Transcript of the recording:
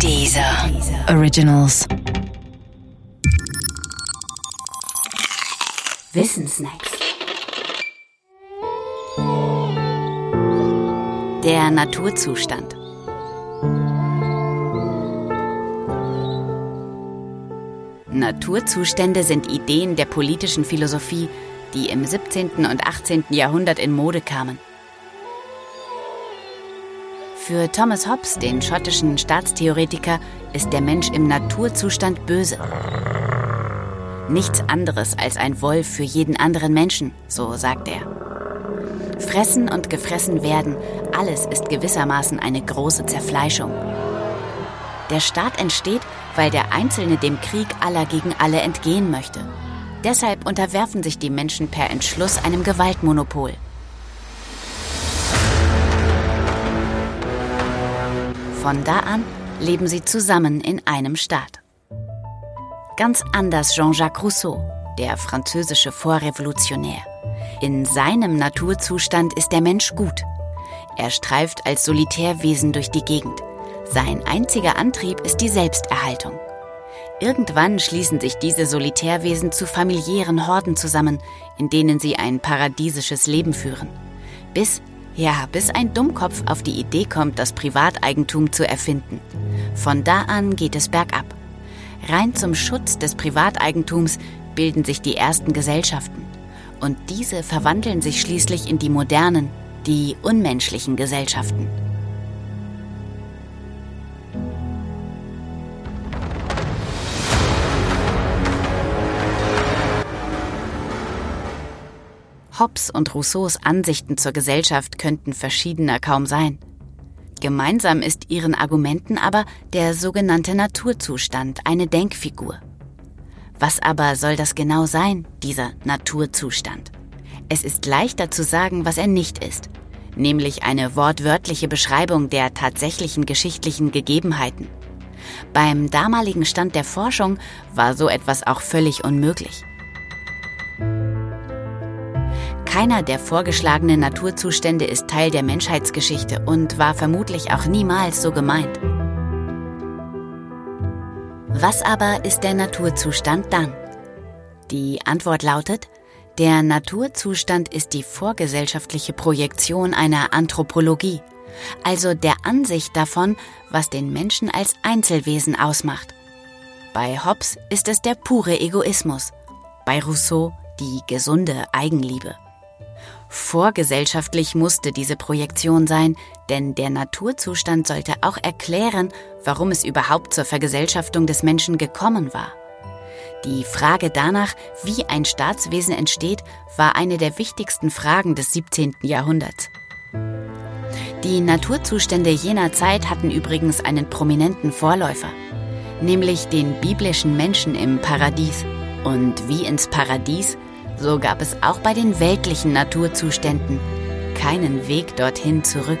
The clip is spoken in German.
Dieser Originals. Wissensnacks. Der Naturzustand. Naturzustände sind Ideen der politischen Philosophie, die im 17. und 18. Jahrhundert in Mode kamen. Für Thomas Hobbes, den schottischen Staatstheoretiker, ist der Mensch im Naturzustand böse. Nichts anderes als ein Wolf für jeden anderen Menschen, so sagt er. Fressen und gefressen werden, alles ist gewissermaßen eine große Zerfleischung. Der Staat entsteht, weil der Einzelne dem Krieg aller gegen alle entgehen möchte. Deshalb unterwerfen sich die Menschen per Entschluss einem Gewaltmonopol. Von da an leben sie zusammen in einem Staat. Ganz anders Jean-Jacques Rousseau, der französische Vorrevolutionär. In seinem Naturzustand ist der Mensch gut. Er streift als Solitärwesen durch die Gegend. Sein einziger Antrieb ist die Selbsterhaltung. Irgendwann schließen sich diese Solitärwesen zu familiären Horden zusammen, in denen sie ein paradiesisches Leben führen. Bis ja, bis ein Dummkopf auf die Idee kommt, das Privateigentum zu erfinden. Von da an geht es bergab. Rein zum Schutz des Privateigentums bilden sich die ersten Gesellschaften. Und diese verwandeln sich schließlich in die modernen, die unmenschlichen Gesellschaften. Hobbes und Rousseaus Ansichten zur Gesellschaft könnten verschiedener kaum sein. Gemeinsam ist ihren Argumenten aber der sogenannte Naturzustand, eine Denkfigur. Was aber soll das genau sein, dieser Naturzustand? Es ist leichter zu sagen, was er nicht ist, nämlich eine wortwörtliche Beschreibung der tatsächlichen geschichtlichen Gegebenheiten. Beim damaligen Stand der Forschung war so etwas auch völlig unmöglich. Keiner der vorgeschlagenen Naturzustände ist Teil der Menschheitsgeschichte und war vermutlich auch niemals so gemeint. Was aber ist der Naturzustand dann? Die Antwort lautet, der Naturzustand ist die vorgesellschaftliche Projektion einer Anthropologie, also der Ansicht davon, was den Menschen als Einzelwesen ausmacht. Bei Hobbes ist es der pure Egoismus, bei Rousseau die gesunde Eigenliebe. Vorgesellschaftlich musste diese Projektion sein, denn der Naturzustand sollte auch erklären, warum es überhaupt zur Vergesellschaftung des Menschen gekommen war. Die Frage danach, wie ein Staatswesen entsteht, war eine der wichtigsten Fragen des 17. Jahrhunderts. Die Naturzustände jener Zeit hatten übrigens einen prominenten Vorläufer, nämlich den biblischen Menschen im Paradies. Und wie ins Paradies so gab es auch bei den weltlichen Naturzuständen keinen Weg dorthin zurück.